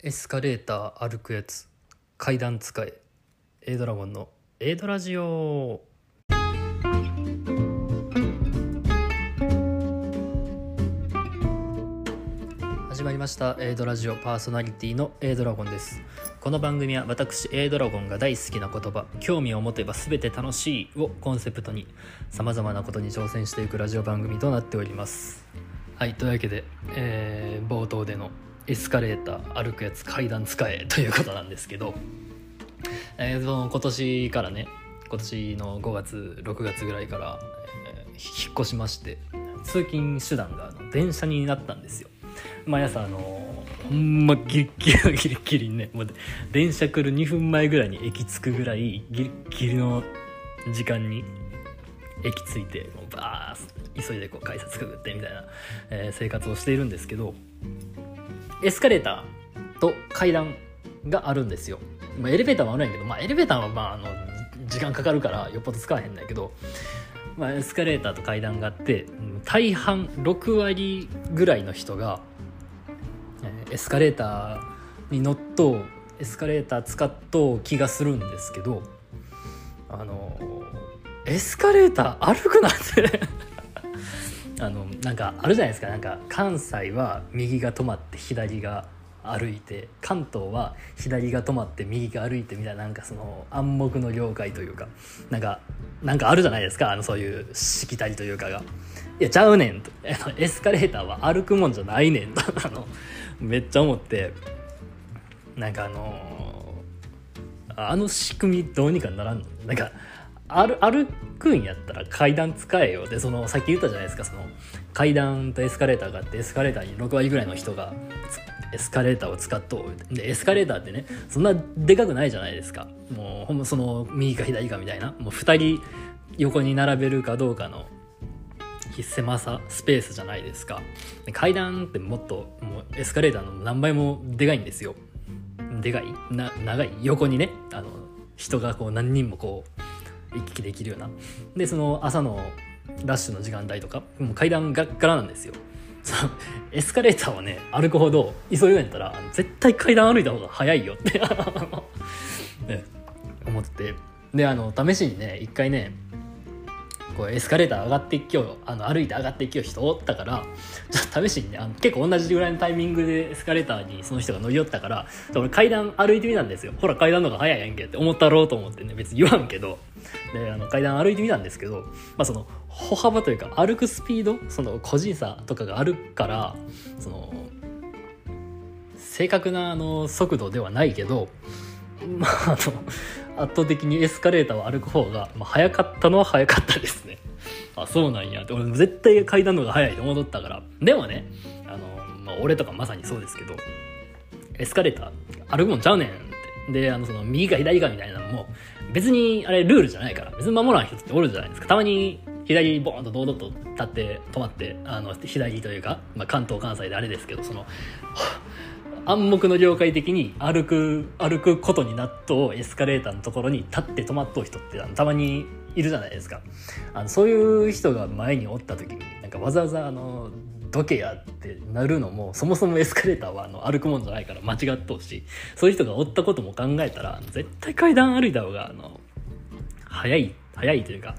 エスカレーター歩くやつ。階段使え。A ドラゴンの A ドラジオ。始まりました。A ドラジオ。パーソナリティの A ドラゴンです。この番組は私 A ドラゴンが大好きな言葉。興味を持てば全て楽しいをコンセプトにさまざまなことに挑戦していくラジオ番組となっております。はいというわけで、えー冒頭でのエスカレーター歩くやつ階段使えということなんですけど、えーその今年からね今年の5月6月ぐらいから、えー引っ越しまして通勤手段があの電車になったんですよ。毎朝あのほんまギリギリギリギリねもう電車来る2分前ぐらいに駅着くぐらいギリギリの時間に駅着いてもうバーッ急いでこう改札くぐってみたいな、えー生活をしているんですけどエスカレーターと階段があるんですよ、まあ、エレベーターもあるんやけど、まあ、エレベーターはまああの時間かかるからよっぽど使わへんだけど、まあ、エスカレーターと階段があって大半6割ぐらいの人が、エスカレーターに乗っとエスカレーター使っとう気がするんですけどあのエスカレーター歩くなんてあのなんかあるじゃないですか。なんか関西は右が止まって左が歩いて関東は左が止まって右が歩いてみたいななんかその暗黙の了解というかなんかなんかあるじゃないですか。あのそういうしきたりというかが「いやちゃうねん」と「エスカレーターは歩くもんじゃないねん」と。あのめっちゃ思って。なんかあのあの仕組みどうにかならんの？なんか歩歩くんやったら階段使えよでそのさっき言ったじゃないですかその階段とエスカレーターがあってエスカレーターに6割ぐらいの人がエスカレーターを使っとうでエスカレーターってねそんなでかくないじゃないですか。もうほんまその右か左かみたいなもう2人横に並べるかどうかの狭さスペースじゃないですか。階段ってもっともうエスカレーターの何倍もでかいんですよ。でかい？な長い？横にねあの人がこう何人もこう行き来できるような。でその朝のラッシュの時間帯とかもう階段がっからなんですよ。そのエスカレーターをね歩くほど急ぐんやったら絶対階段歩いた方が早いよって ね思って。であの試しにね一回ねこうエスカレーター上がっていきよあの歩いて上がっていきよ人おったからちょっと試しにねあの結構同じぐらいのタイミングでエスカレーターにその人が乗り寄ったから俺階段歩いてみたんですよ。ほら階段の方が早いやんけって思ったろうと思ってね別に言わんけど。であの階段歩いてみたんですけど、まあ、その歩幅というか歩くスピードその個人差とかがあるからその正確なあの速度ではないけどまああの圧倒的にエスカレーターを歩く方が、まあ、早かったのは早かったですね。あそうなんや。って俺絶対階段の方が早いと思っとったから。でもねあの、まあ、俺とかまさにそうですけどエスカレーター歩くもんちゃうねんって。であのその右か左かみたいなのも別にあれルールじゃないから別に守らん人っておるじゃないですか。たまに左ボーンと堂々と立って止まってあの左というか、まあ、関東関西であれですけどその暗黙の了解的に歩く歩くことになっとエスカレーターのところに立って止まっとう人ってたまにいるじゃないですか。あのそういう人が前におった時になんかわざわざあのどけやってなるのもそもそもエスカレーターはあの歩くもんじゃないから間違っとうしそういう人がおったことも考えたら絶対階段歩いた方があの早い早いというか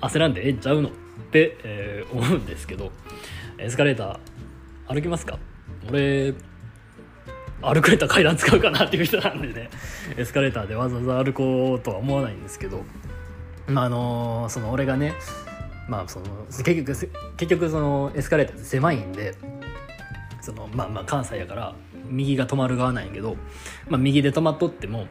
焦らんでええんちゃうのって、えー思うんですけどエスカレーター歩きますか？俺歩くれた階段使うかなっていう人なんでね。エスカレーターでわざわざ歩こうとは思わないんですけど。まああのその俺がねまあその結局結局そのエスカレーターって狭いんでそのまあまあ関西やから右が止まる側なんやけど、まあ、右で止まっとっても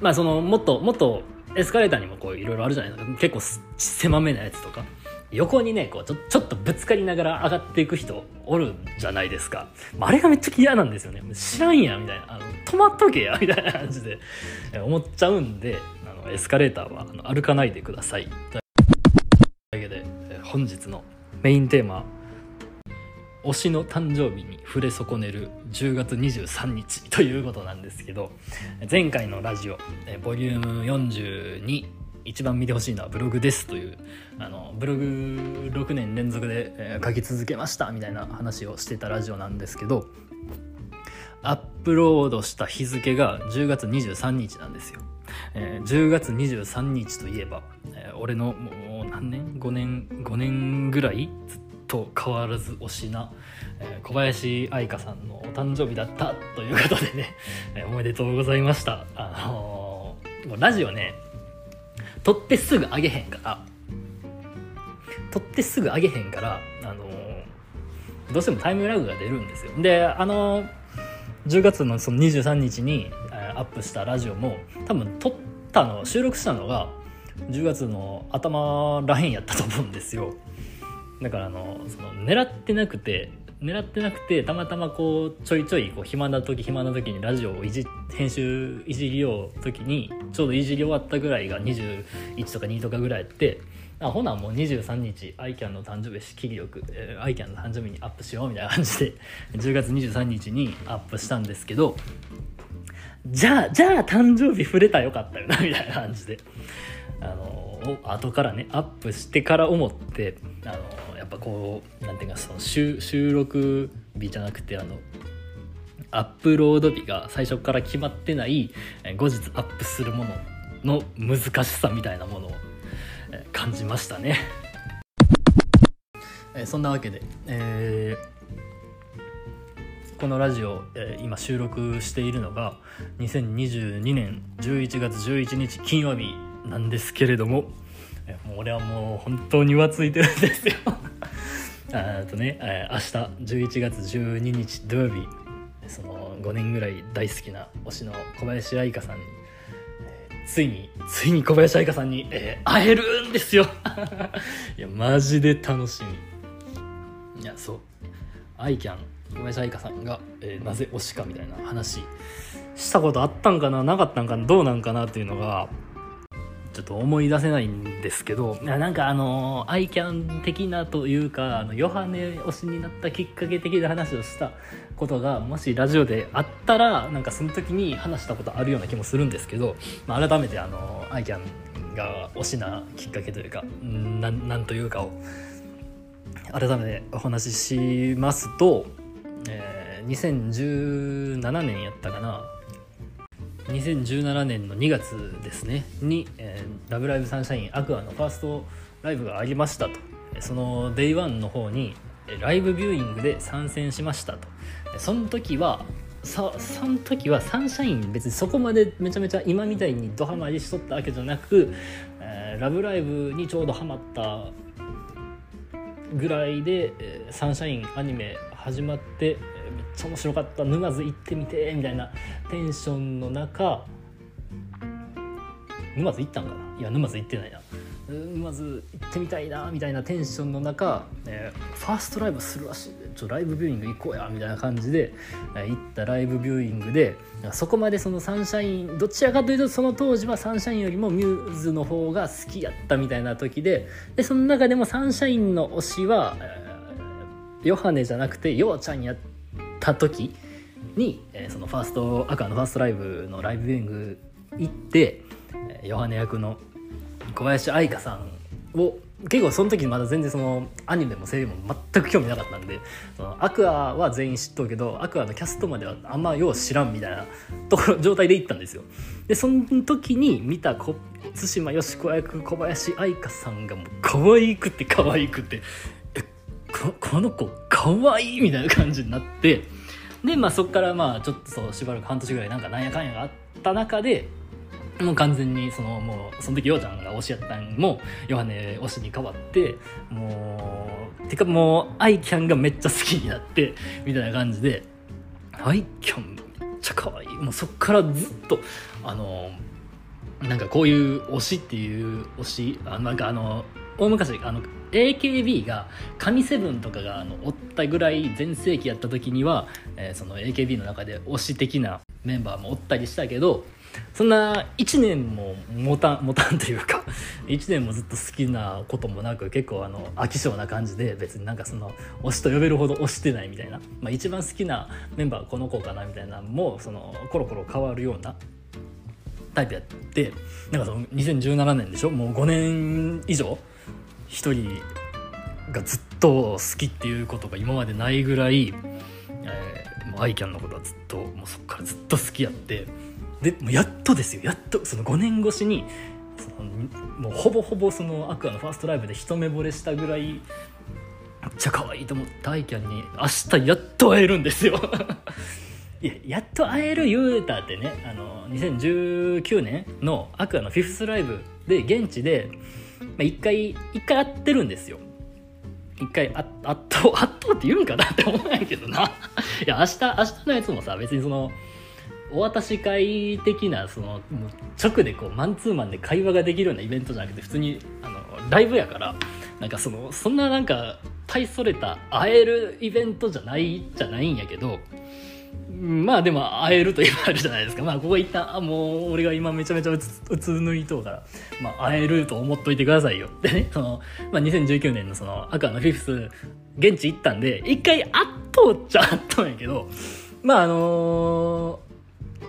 まあそのもっともっとエスカレーターにもこういろいろあるじゃないですか。結構狭めなやつとか。横にねこうちょちょっとぶつかりながら上がっていく人おるんじゃないですか。あれがめっちゃ嫌なんですよね。知らんやみたいな。あの止まっとけやみたいな感じで思っちゃうんであのエスカレーターはあの歩かないでください。というわけで本日のメインテーマ推しの誕生日に触れ損ねる10月23日ということなんですけど前回のラジオボリューム42一番見てほしいのはブログですというあのブログ6年連続で、えー書き続けましたみたいな話をしてたラジオなんですけどアップロードした日付が10月23日なんですよ。えー、10月23日といえば、えー、俺のもう何年 ?5 年、5年ぐらいずっと変わらず推しな、えー、小林愛花さんのお誕生日だったということでね、えー、おめでとうございました。あのー、ラジオね、撮ってすぐ上げへんから、撮ってすぐ上げへんから、あのどうしてもタイムラグが出るんですよ。で、あの10月のその23日にアップしたラジオも多分撮ったの収録したのが10月の頭らへんやったと思うんですよだからあのその狙ってなくて狙ってなくてたまたまこうちょいちょいこう暇な時暇な時にラジオをいじ編集いじりよう時にちょうどいじり終わったぐらいが21とか2とかぐらいやってあほなもう23日アイキャンの誕生日切りよく、えー、アイキャンの誕生日にアップしようみたいな感じで 10月23日にアップしたんですけどじゃあじゃあ誕生日触れたらよかったよなみたいな感じで。あの後からねアップしてから思ってあのやっぱこうなんていうかその収収録日じゃなくてあのアップロード日が最初から決まってない後日アップするものの難しさみたいなものを感じましたね。そんなわけで、えー、このラジオ、えー、今収録しているのが2022年11月11日金曜日なんですけれども、もう俺はもう本当に浮ついてるんですよ あとね、え、明日11月12日土曜日その5年ぐらい大好きな推しの小林愛花さんについに、ついに小林愛花さんに、えー、会えるんですよ いや、マジで楽しみ。いや、そう。愛キャン、小林愛花さんが、えー、なぜ推しかみたいな話したことあったんかななかったんかなどうなんかなっていうのが、ちょっと思い出せないんですけど、なんかあの、アイキャン的なというか、あの、ヨハネ推しになったきっかけ的な話をしたことが、もしラジオであったら、なんかその時に話したことあるような気もするんですけど、まあ、改めてあの、アイキャンが推しなきっかけというか、な、なんというかを、改めてお話ししますと、えー、2017年やったかな。2017年の2月ですねに「、ラブライブサンシャインアクア」のファーストライブがありましたとその Day1 の方にライブビューイングで参戦しましたとその時はそその時はサンシャイン別にそこまでめちゃめちゃ今みたいにドハマりしとったわけじゃなく「、ラブライブ!」にちょうどハマったぐらいで、サンシャインアニメ始まってめっちゃ面白かった沼津行ってみてみたいなテンションの中沼津行ったんかな？いや沼津行ってないな。沼津行ってみたいなみたいなテンションの中、えー、ファーストライブするらしいちょライブビューイング行こうやみたいな感じで、えー、行ったライブビューイングでそこまでそのサンシャインどちらかというとその当時はサンシャインよりもミューズの方が好きやったみたいな時ででその中でもサンシャインの推しは、えー、ヨハネじゃなくてヨウちゃんやった時に、えー、そのファースト赤のファーストライブのライブビューイング行って、え、ヨハネ役の小林愛花さんを結構その時まだ全然そのアニメも声優も全く興味なかったんでそのアクアは全員知っとるけどアクアのキャストまではあんまよう知らんみたいなところ状態で行ったんですよ。でその時に見た対馬よし子役小林愛花さんがもう可愛くて可愛くてえここの子可愛いみたいな感じになってでまあそっからまあちょっとそうしばらく半年ぐらいなんかなんやかんやがあった中でもう完全にそのもうその時ようちゃんが推しやったんもヨハネ推しに変わってもうてかもうアイキャンがめっちゃ好きになってみたいな感じでアイキャンめっちゃ可愛い。もうそっからずっとあのなんかこういう推しっていう推しあなんかあの大昔あの AKB が神セブンとかがあのおったぐらい全盛期やった時には、えー、その AKB の中で推し的なメンバーもおったりしたけどそんな1年も持たん持たんというか 1年もずっと好きなこともなく結構あの飽き性な感じで別になんかその推しと呼べるほど推してないみたいな、まあ、一番好きなメンバーこの子かなみたいなのもそのコロコロ変わるようなタイプやってなんかその2017年でしょ？もう5年以上1人がずっと好きっていうことが今までないぐらい、えー、アイキャンのことはずっともうそっからずっと好きやってでもうやっとですよ。やっとその5年越しにそのもうほぼほぼそのアクアのファーストライブで一目惚れしたぐらいめっちゃ可愛いと思ったアイキャンに明日やっと会えるんですよ。いややっと会える言うたってねあの2019年のアクアのフィフスライブで現地で一回一回会ってるんですよ。一回ああっとあっとって言うんかなって思うんやけどな。いや明日明日のやつもさ別にそのお渡し会的なそのもう直でこうマンツーマンで会話ができるようなイベントじゃなくて普通にあのライブやからなんかそのそんななんか大それた会えるイベントじゃないじゃないんやけどまあでも会えると言われるじゃないですか。まあここ一旦あもう俺が今めちゃめちゃうつうつ抜いとうから。まあ会えると思っといてくださいよってね。その、まあ、2019年のその赤のフィフス現地行ったんで一回会っとっちゃ会っとんやけど。まああのー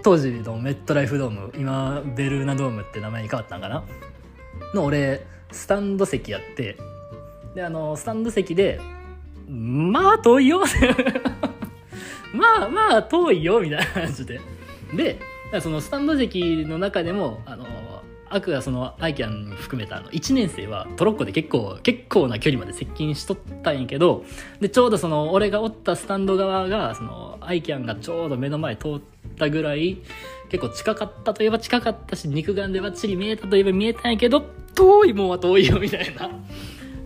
当時のメットライフドーム今ベルーナドームって名前に変わったんかな。の俺スタンド席やって。であのスタンド席でまあ遠いよまあまあ遠いよみたいな感じで。でそのスタンド席の中でもあのアクがそのアイキャン含めたあの1年生はトロッコで結構結構な距離まで接近しとったんやけどでちょうどその俺がおったスタンド側がそのアイキャンがちょうど目の前通ったぐらい結構近かったといえば近かったし肉眼でばっちり見えたといえば見えたんやけど遠いもんは遠いよみたいな、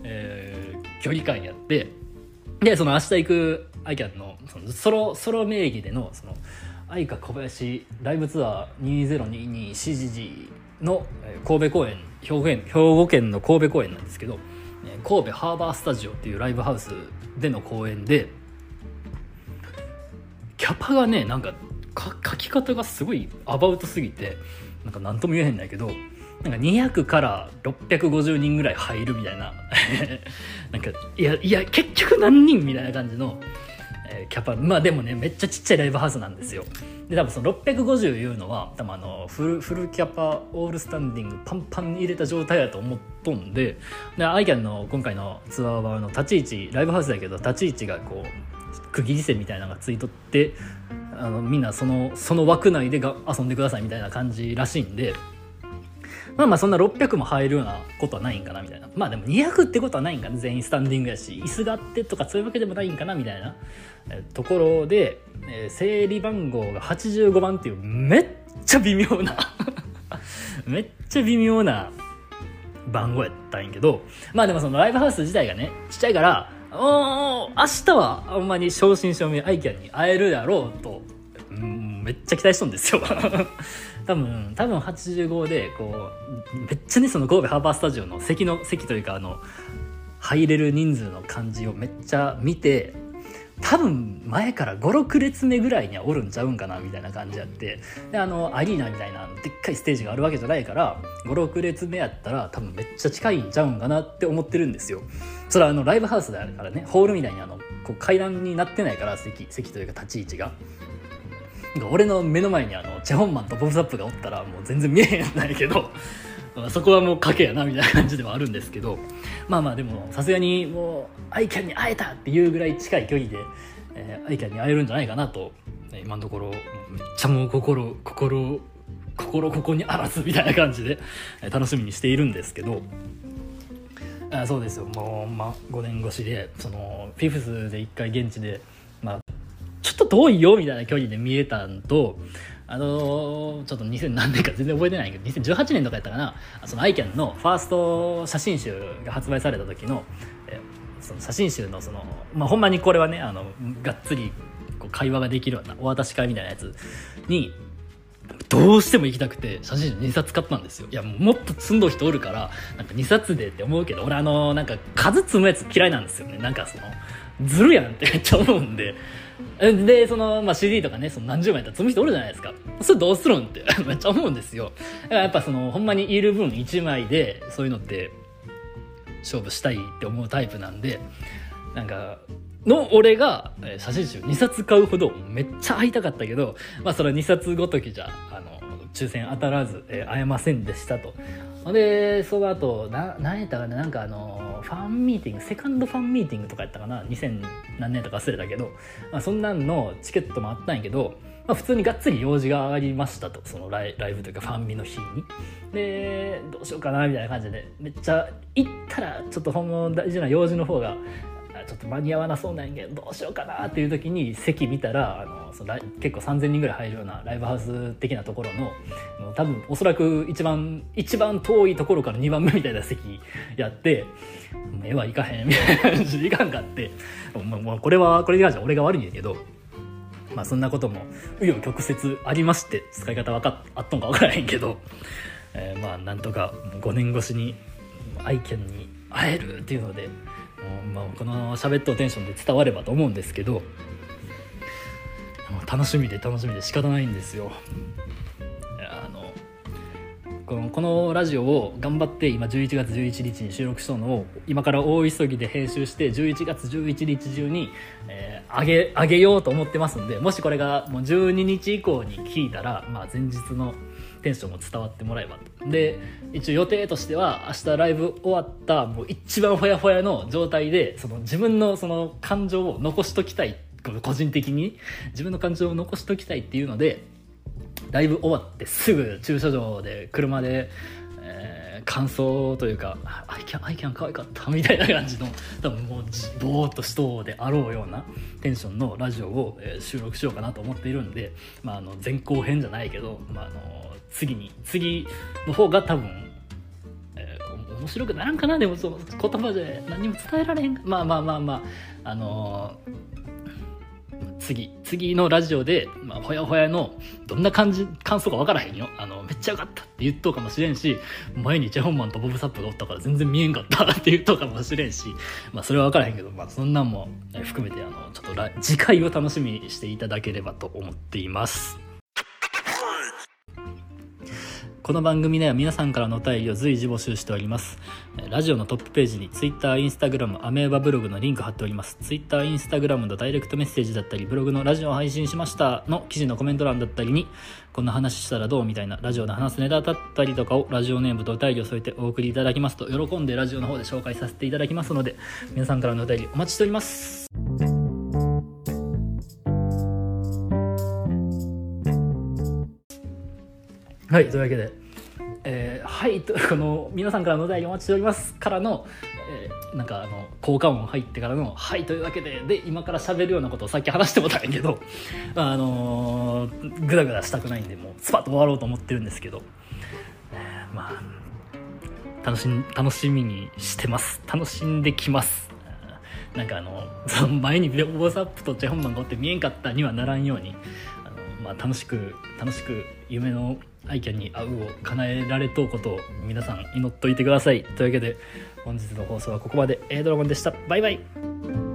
えー、距離感やって。でその明日行くアイキャンのソロソロ名義でのその愛花小林ライブツアー2022 CGG の神戸公演兵庫県兵庫県の神戸公演なんですけど神戸ハーバースタジオっていうライブハウスでの公演でキャパがねなんか書き方がすごいアバウトすぎてなんか何とも言えへんだけどなんか200から650人ぐらい入るみたいな。なんかいやいや結局何人みたいな感じのキャパまあでもねめっちゃちっちゃいライブハウスなんですよ。で多分その650いうのは多分あのフルフルキャパオールスタンディングパンパンに入れた状態だと思っとんででアイキャンの今回のツアーはの立ち位置ライブハウスだけど立ち位置がこう区切り線みたいなのがついとってあのみんなそのその枠内でが遊んでくださいみたいな感じらしいんでまあまあそんな600も入るようなことはないんかなみたいな。まあでも200ってことはないんかな。全員スタンディングやし。椅子があってとかそういうわけでもないんかなみたいな。ところで、えー、整理番号が85番っていうめっちゃ微妙な めっちゃ微妙な番号やったんやけど。まあでもそのライブハウス自体がねちっちゃいからお明日はあんまり正真正銘アイキャンに会えるだろうと、うん、めっちゃ期待しとんですよ。多分多分85でこうめっちゃねその神戸ハーバースタジオの席の席というかあの入れる人数の感じをめっちゃ見て多分前から56列目ぐらいにはおるんちゃうんかなみたいな感じやって。であのアリーナみたいなでっかいステージがあるわけじゃないから56列目やったら多分めっちゃ近いんちゃうんかなって思ってるんですよ。それはあのライブハウスであるからねホールみたいにあのこう階段になってないから席席というか立ち位置が。俺の目の前にあのチェホンマンとボブ・サップがおったらもう全然見えへんないけど そこはもう賭けやなみたいな感じではあるんですけどまあまあでもさすがにもうアイキャンに会えたっていうぐらい近い距離で、えー、アイキャンに会えるんじゃないかなと今のところめっちゃもう心心心ここにあらずみたいな感じで楽しみにしているんですけどあそうですよ。もう、まあ、5年越しでそのフィフスで一回現地で、まあ、と遠いよみたいな距離で見えたんとあのー、ちょっと2000何年か全然覚えてないけど2018年とかやったかな。そのアイキャンのファースト写真集が発売された時の,、えその写真集のその、まあ、ほんまにこれはねあのがっつりこう会話ができるようなお渡し会みたいなやつにどうしても行きたくて写真集2冊買ったんですよ。いやもっと積んど人おるからなんか2冊でって思うけど俺あのなんか数積むやつ嫌いなんですよね。なんかそのずるやんってめっちゃ思うんで。でその、まあ、CD とかねその何十枚やったら積む人おるじゃないですか。それどうするんって めっちゃ思うんですよ。だからやっぱそのほんまにいる分1枚でそういうのって勝負したいって思うタイプなんでなんかの俺が写真集2冊買うほどめっちゃ会いたかったけど、まあ、それは2冊ごときじゃあの抽選当たらず、えー、会えませんでしたと。ほんでその後な何やったかななんかあのファンミーティングセカンドファンミーティングとかやったかな2000何年とか忘れたけど、まあ、そんなんのチケットもあったんやけど、まあ、普通にがっつり用事がありましたとそのライライブというかファンミの日に。でどうしようかなみたいな感じでめっちゃ行ったらちょっとほんの大事な用事の方がちょっと間に合わなそうなんやけどどうしようかなっていう時に席見たらあのその結構3,000人ぐらい入るようなライブハウス的なところの多分おそらく一番一番遠いところから2番目みたいな席やって目はいかへんみたいな感じでいかんかってもうこれはこれに関しては俺が悪いんやけど。まあそんなことも紆余曲折ありまして使い方分かっあっとんか分からへんけど、えー、まあなんとか5年越しに愛犬に会えるっていうのでまあ、この喋っとテンションで伝わればと思うんですけど楽しみで楽しみで仕方ないんですよ。このこのラジオを頑張って今11月11日に収録したのを今から大急ぎで編集して11月11日中に、えー、上げ上げようと思ってますんでもしこれがもう12日以降に聞いたら、まあ、前日のテンションも伝わってもらえばで一応予定としては明日ライブ終わったもう一番ほやほやの状態でその自分のその感情を残しときたい。個人的に。自分の感情を残しときたいっていうのでライブ終わってすぐ駐車場で車で、えー、感想というか「アイキャンアイキャン可愛かった」みたいな感じの多分もうぼーっとしとうであろうようなテンションのラジオを、え、収録しようかなと思っているんで、まあ、あの前後編じゃないけど、まあ、あの次に次の方が多分、面白くならんかなでもその言葉で何も伝えられへんまあまあまあまああのー、次次のラジオで、まあ、ほやほやのどんな感じ感想か分からへんよあのめっちゃよかったって言っとうかもしれんし前にジェホンマンとボブ・サップがおったから全然見えんかった って言っとうかもしれんし、まあ、それは分からへんけど、まあ、そんなんも含めてあのちょっと次回を楽しみにしていただければと思っています。この番組では皆さんからのお便りを随時募集しております。ラジオのトップページに Twitter、Instagram、アメーバブログのリンク貼っております。Twitter、Instagram のダイレクトメッセージだったり、ブログのラジオを配信しましたの記事のコメント欄だったりに、こんな話したらどうみたいなラジオで話すネタだったりとかをラジオネームとお便りを添えてお送りいただきますと、喜んでラジオの方で紹介させていただきますので、皆さんからのお便りお待ちしております。はい、というわけで、えー、はいと、この皆さんからのお題お待ちしておりますからの、えー、なんかあの効果音入ってからの、はいというわけで、で、今から喋るようなことをさっき話してもたんやけど、あのー、ぐだぐだしたくないんで、もうスパッと終わろうと思ってるんですけど、えー、まあ、楽し楽しみにしてます。楽しんできます。なんかあの、そ の前にビデオボサップとチェホンマンがおって見えんかったにはならんように、あのまあ、楽しく、楽しく夢のアイキャンに会うを叶えられとうことを皆さん祈っといてください。というわけで本日の放送はここまで。A ドラゴンでした。バイバイ。